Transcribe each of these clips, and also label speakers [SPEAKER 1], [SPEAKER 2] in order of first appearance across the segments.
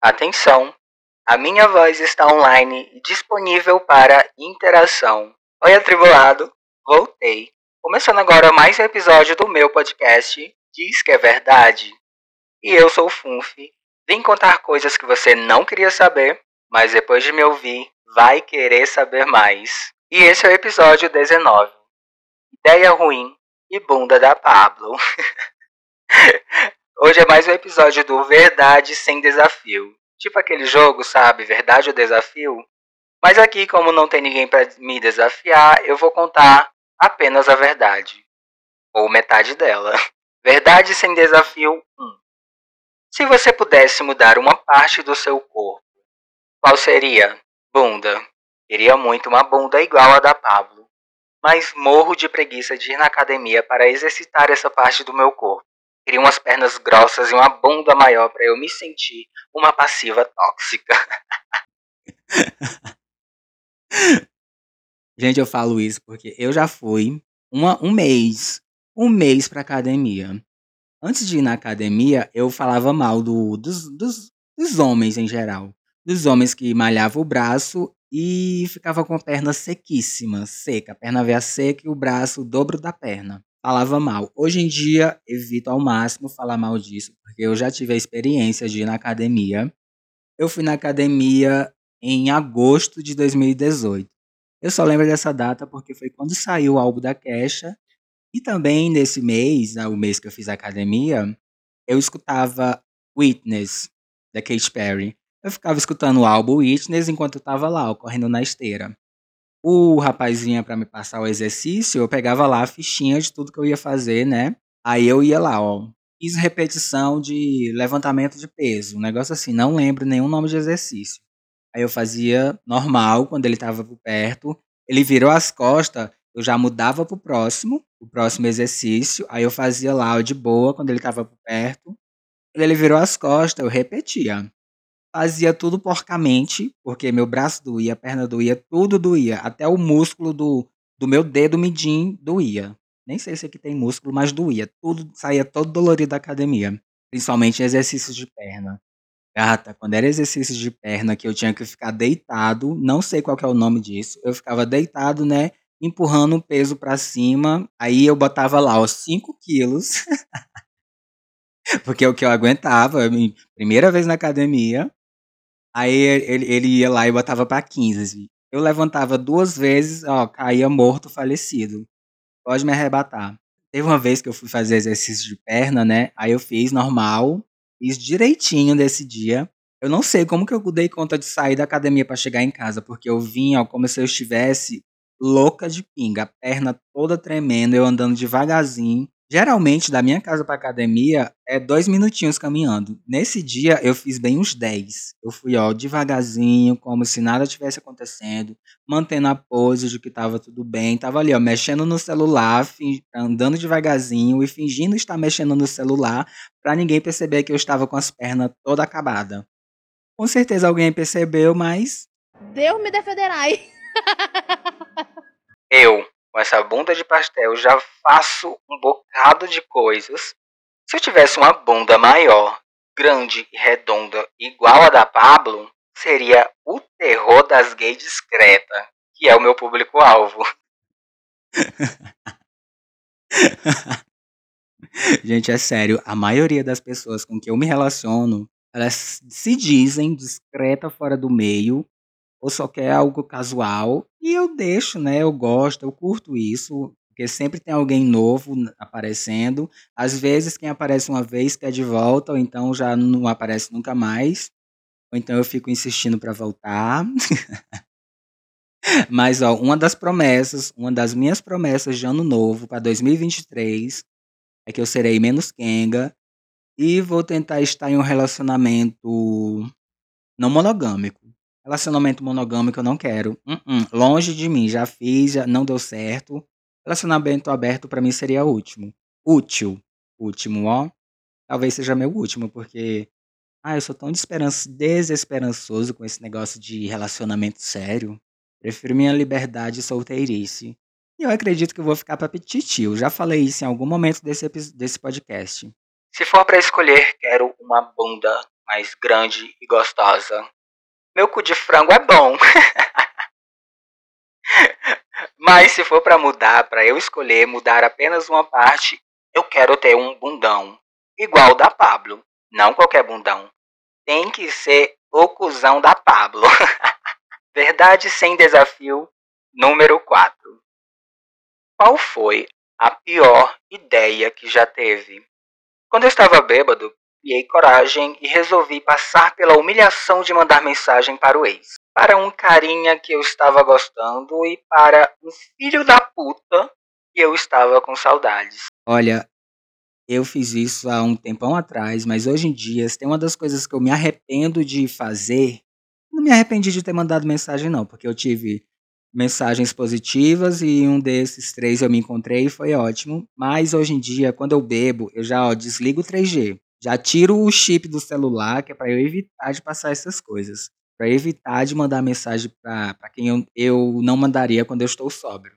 [SPEAKER 1] Atenção! A minha voz está online e disponível para interação. Oi, atribulado! Voltei. Começando agora mais um episódio do meu podcast Diz que é Verdade. E eu sou o Funf. Vim contar coisas que você não queria saber, mas depois de me ouvir, vai querer saber mais. E esse é o episódio 19. Ideia ruim e bunda da Pablo. Hoje é mais um episódio do Verdade Sem Desafio. Tipo aquele jogo, sabe? Verdade ou desafio? Mas aqui, como não tem ninguém para me desafiar, eu vou contar apenas a verdade. Ou metade dela. Verdade sem desafio 1. Se você pudesse mudar uma parte do seu corpo, qual seria? Bunda. Queria muito uma bunda igual a da Pablo. Mas morro de preguiça de ir na academia para exercitar essa parte do meu corpo. Queria umas pernas grossas e uma bunda maior para eu me sentir uma passiva tóxica.
[SPEAKER 2] Gente, eu falo isso porque eu já fui uma, um mês, um mês pra academia. Antes de ir na academia, eu falava mal do, dos, dos, dos homens em geral. Dos homens que malhavam o braço e ficava com a perna sequíssima, seca. A perna veia seca e o braço o dobro da perna falava mal. Hoje em dia, evito ao máximo falar mal disso, porque eu já tive a experiência de ir na academia. Eu fui na academia em agosto de 2018. Eu só lembro dessa data porque foi quando saiu o álbum da Kesha. E também nesse mês, né, o mês que eu fiz academia, eu escutava Witness, da Katy Perry. Eu ficava escutando o álbum Witness enquanto eu estava lá, correndo na esteira o rapazinho para me passar o exercício, eu pegava lá a fichinha de tudo que eu ia fazer, né? Aí eu ia lá, ó, fiz repetição de levantamento de peso, um negócio assim, não lembro nenhum nome de exercício. Aí eu fazia normal quando ele estava por perto, ele virou as costas, eu já mudava pro próximo, o próximo exercício, aí eu fazia lá de boa quando ele estava por perto. Ele virou as costas, eu repetia fazia tudo porcamente, porque meu braço doía, a perna doía, tudo doía. Até o músculo do, do meu dedo midinho doía. Nem sei se aqui tem músculo, mas doía. Tudo saía todo dolorido da academia. Principalmente exercícios de perna. Gata, quando era exercício de perna que eu tinha que ficar deitado, não sei qual é o nome disso, eu ficava deitado, né? Empurrando o peso para cima. Aí eu botava lá os 5 quilos. porque é o que eu aguentava. Primeira vez na academia. Aí ele, ele ia lá e botava pra 15. Eu levantava duas vezes, ó, caía morto, falecido. Pode me arrebatar. Teve uma vez que eu fui fazer exercício de perna, né? Aí eu fiz normal, fiz direitinho desse dia. Eu não sei como que eu dei conta de sair da academia para chegar em casa, porque eu vinha ó, como se eu estivesse louca de pinga, perna toda tremendo, eu andando devagarzinho. Geralmente, da minha casa para academia, é dois minutinhos caminhando. Nesse dia, eu fiz bem uns 10. Eu fui, ó, devagarzinho, como se nada tivesse acontecendo, mantendo a pose de que tava tudo bem. Tava ali, ó, mexendo no celular, andando devagarzinho e fingindo estar mexendo no celular para ninguém perceber que eu estava com as pernas toda acabada. Com certeza alguém percebeu, mas...
[SPEAKER 3] Deus me defenderai.
[SPEAKER 1] Eu com essa bunda de pastel já faço um bocado de coisas. Se eu tivesse uma bunda maior, grande e redonda, igual a da Pablo, seria o terror das gays discreta, que é o meu público-alvo.
[SPEAKER 2] Gente, é sério, a maioria das pessoas com que eu me relaciono, elas se dizem discreta fora do meio, ou só quer algo casual, e eu deixo, né? Eu gosto, eu curto isso, porque sempre tem alguém novo aparecendo. Às vezes quem aparece uma vez quer de volta, ou então já não aparece nunca mais. Ou então eu fico insistindo para voltar. Mas ó, uma das promessas, uma das minhas promessas de ano novo para 2023 é que eu serei menos kenga e vou tentar estar em um relacionamento não monogâmico. Relacionamento monogâmico eu não quero. Uh -uh. Longe de mim, já fiz, já não deu certo. Relacionamento aberto para mim seria último. Útil. Último, ó. Talvez seja meu último, porque. Ah, eu sou tão desesperançoso com esse negócio de relacionamento sério. Prefiro minha liberdade e solteirice. E eu acredito que eu vou ficar pra petitio. Já falei isso em algum momento desse, desse podcast.
[SPEAKER 1] Se for para escolher, quero uma bunda mais grande e gostosa. Meu cu de frango é bom. Mas se for para mudar, para eu escolher mudar apenas uma parte, eu quero ter um bundão igual da Pablo. Não qualquer bundão. Tem que ser o cuzão da Pablo. Verdade sem desafio número 4. Qual foi a pior ideia que já teve? Quando eu estava bêbado, criei coragem e resolvi passar pela humilhação de mandar mensagem para o ex. Para um carinha que eu estava gostando e para um filho da puta que eu estava com saudades.
[SPEAKER 2] Olha, eu fiz isso há um tempão atrás, mas hoje em dia, tem uma das coisas que eu me arrependo de fazer. Não me arrependi de ter mandado mensagem, não, porque eu tive mensagens positivas e um desses três eu me encontrei e foi ótimo. Mas hoje em dia, quando eu bebo, eu já ó, desligo o 3G. Já tiro o chip do celular, que é para eu evitar de passar essas coisas. Para evitar de mandar mensagem para quem eu, eu não mandaria quando eu estou sóbrio.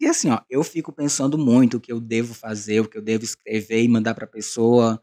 [SPEAKER 2] E assim, ó, eu fico pensando muito o que eu devo fazer, o que eu devo escrever e mandar para a pessoa,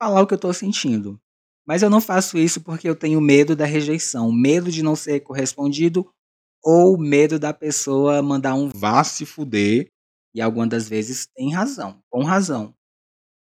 [SPEAKER 2] falar o que eu estou sentindo. Mas eu não faço isso porque eu tenho medo da rejeição, medo de não ser correspondido ou medo da pessoa mandar um vá se fuder. E algumas das vezes tem razão, com razão.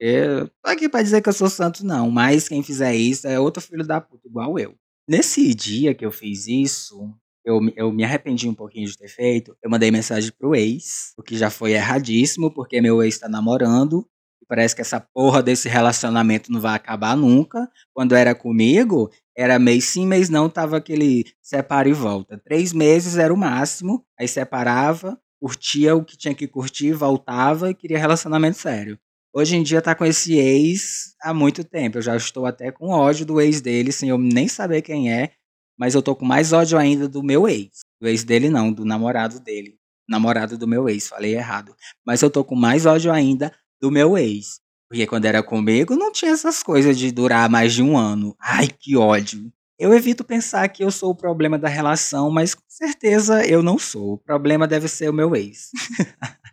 [SPEAKER 2] Eu tô aqui pra dizer que eu sou santo, não, mas quem fizer isso é outro filho da puta, igual eu. Nesse dia que eu fiz isso, eu, eu me arrependi um pouquinho de ter feito. Eu mandei mensagem pro ex, o que já foi erradíssimo, porque meu ex tá namorando. E parece que essa porra desse relacionamento não vai acabar nunca. Quando era comigo, era mês sim, mês não, tava aquele separa e volta. Três meses era o máximo, aí separava, curtia o que tinha que curtir, voltava e queria relacionamento sério. Hoje em dia tá com esse ex há muito tempo. Eu já estou até com ódio do ex dele, sem eu nem saber quem é. Mas eu tô com mais ódio ainda do meu ex. Do ex dele não, do namorado dele. Namorado do meu ex, falei errado. Mas eu tô com mais ódio ainda do meu ex. Porque quando era comigo não tinha essas coisas de durar mais de um ano. Ai, que ódio. Eu evito pensar que eu sou o problema da relação, mas com certeza eu não sou. O problema deve ser o meu ex.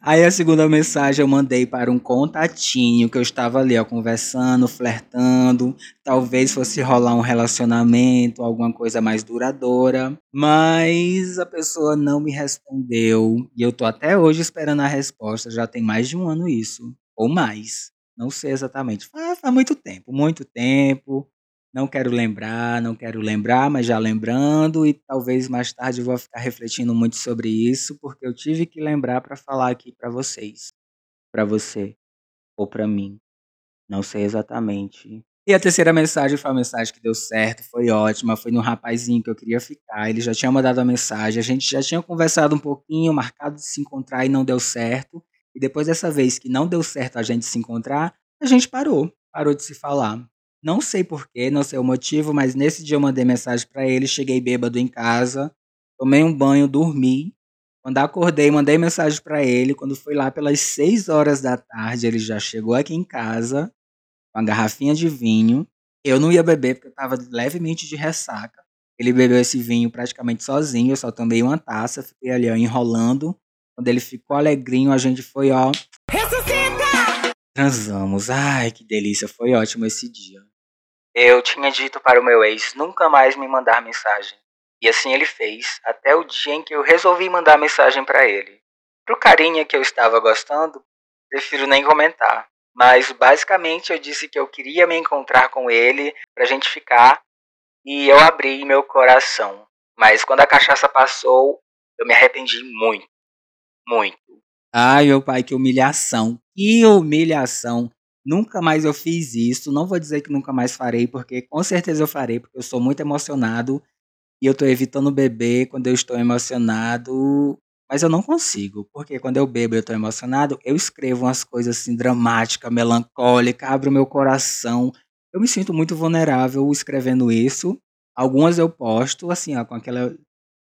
[SPEAKER 2] Aí a segunda mensagem eu mandei para um contatinho que eu estava ali, ó, conversando, flertando. Talvez fosse rolar um relacionamento, alguma coisa mais duradoura. Mas a pessoa não me respondeu. E eu tô até hoje esperando a resposta. Já tem mais de um ano isso. Ou mais. Não sei exatamente. Faz, faz muito tempo, muito tempo. Não quero lembrar, não quero lembrar, mas já lembrando, e talvez mais tarde eu vou ficar refletindo muito sobre isso, porque eu tive que lembrar para falar aqui para vocês, para você ou para mim. Não sei exatamente. E a terceira mensagem foi a mensagem que deu certo, foi ótima, foi no rapazinho que eu queria ficar. Ele já tinha mandado a mensagem, a gente já tinha conversado um pouquinho, marcado de se encontrar e não deu certo. E depois dessa vez que não deu certo a gente se encontrar, a gente parou, parou de se falar. Não sei porquê, não sei o motivo, mas nesse dia eu mandei mensagem para ele, cheguei bêbado em casa, tomei um banho, dormi. Quando acordei, mandei mensagem para ele. Quando fui lá pelas 6 horas da tarde, ele já chegou aqui em casa com uma garrafinha de vinho. Eu não ia beber porque eu estava levemente de ressaca. Ele bebeu esse vinho praticamente sozinho, eu só tomei uma taça, fiquei ali ó, enrolando. Quando ele ficou alegrinho, a gente foi, ó. Ressuscita! Transamos. Ai, que delícia, foi ótimo esse dia.
[SPEAKER 1] Eu tinha dito para o meu ex nunca mais me mandar mensagem. E assim ele fez, até o dia em que eu resolvi mandar mensagem para ele. Pro carinha que eu estava gostando, prefiro nem comentar. Mas basicamente eu disse que eu queria me encontrar com ele pra gente ficar e eu abri meu coração. Mas quando a cachaça passou, eu me arrependi muito. Muito.
[SPEAKER 2] Ai, meu pai, que humilhação. Que humilhação. Nunca mais eu fiz isso. Não vou dizer que nunca mais farei, porque com certeza eu farei, porque eu sou muito emocionado e eu tô evitando beber quando eu estou emocionado. Mas eu não consigo, porque quando eu bebo e eu tô emocionado, eu escrevo umas coisas assim dramáticas, melancólicas, abro meu coração. Eu me sinto muito vulnerável escrevendo isso. Algumas eu posto, assim, ó, com aquela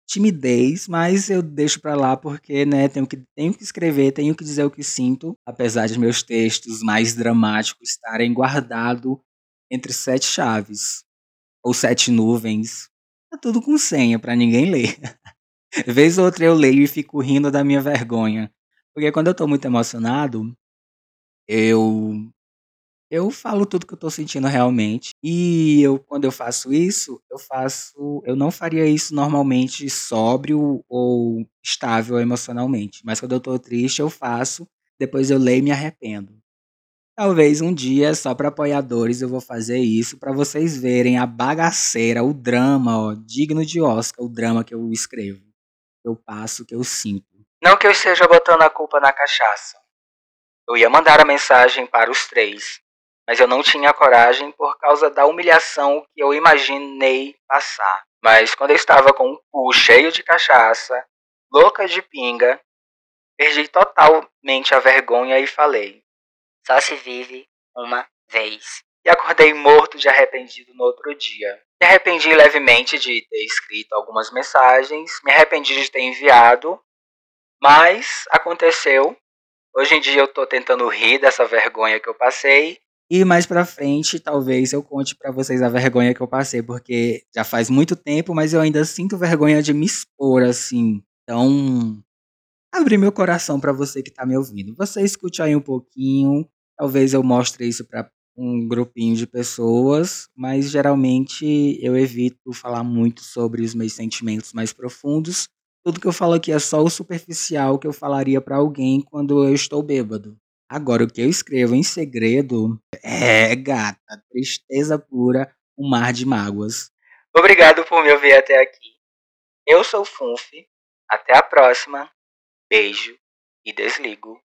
[SPEAKER 2] timidez, mas eu deixo para lá porque, né, tenho que, tenho que escrever, tenho que dizer o que sinto, apesar de meus textos mais dramáticos estarem guardados entre sete chaves ou sete nuvens. Tá tudo com senha para ninguém ler. Vez ou outra eu leio e fico rindo da minha vergonha. Porque quando eu tô muito emocionado, eu Eu falo tudo que eu tô sentindo realmente. E eu, quando eu faço isso, eu faço. Eu não faria isso normalmente sóbrio ou estável emocionalmente. Mas quando eu tô triste, eu faço. Depois eu leio e me arrependo. Talvez um dia, só para apoiadores, eu vou fazer isso para vocês verem a bagaceira, o drama, ó, digno de Oscar, o drama que eu escrevo, que eu passo, que eu sinto.
[SPEAKER 1] Não que eu esteja botando a culpa na cachaça. Eu ia mandar a mensagem para os três, mas eu não tinha coragem por causa da humilhação que eu imaginei passar. Mas quando eu estava com o cu cheio de cachaça, louca de pinga, perdi totalmente a vergonha e falei: Só se vive uma vez. E acordei morto de arrependido no outro dia. Me arrependi levemente de ter escrito algumas mensagens, me arrependi de ter enviado, mas aconteceu Hoje em dia eu tô tentando rir dessa vergonha que eu passei.
[SPEAKER 2] E mais pra frente, talvez eu conte para vocês a vergonha que eu passei, porque já faz muito tempo, mas eu ainda sinto vergonha de me expor assim. Então, abrir meu coração para você que tá me ouvindo. Você escute aí um pouquinho, talvez eu mostre isso para um grupinho de pessoas, mas geralmente eu evito falar muito sobre os meus sentimentos mais profundos, tudo que eu falo aqui é só o superficial que eu falaria para alguém quando eu estou bêbado. Agora, o que eu escrevo em segredo é, gata, tristeza pura, um mar de mágoas.
[SPEAKER 1] Obrigado por me ouvir até aqui. Eu sou Funf. Até a próxima. Beijo e desligo.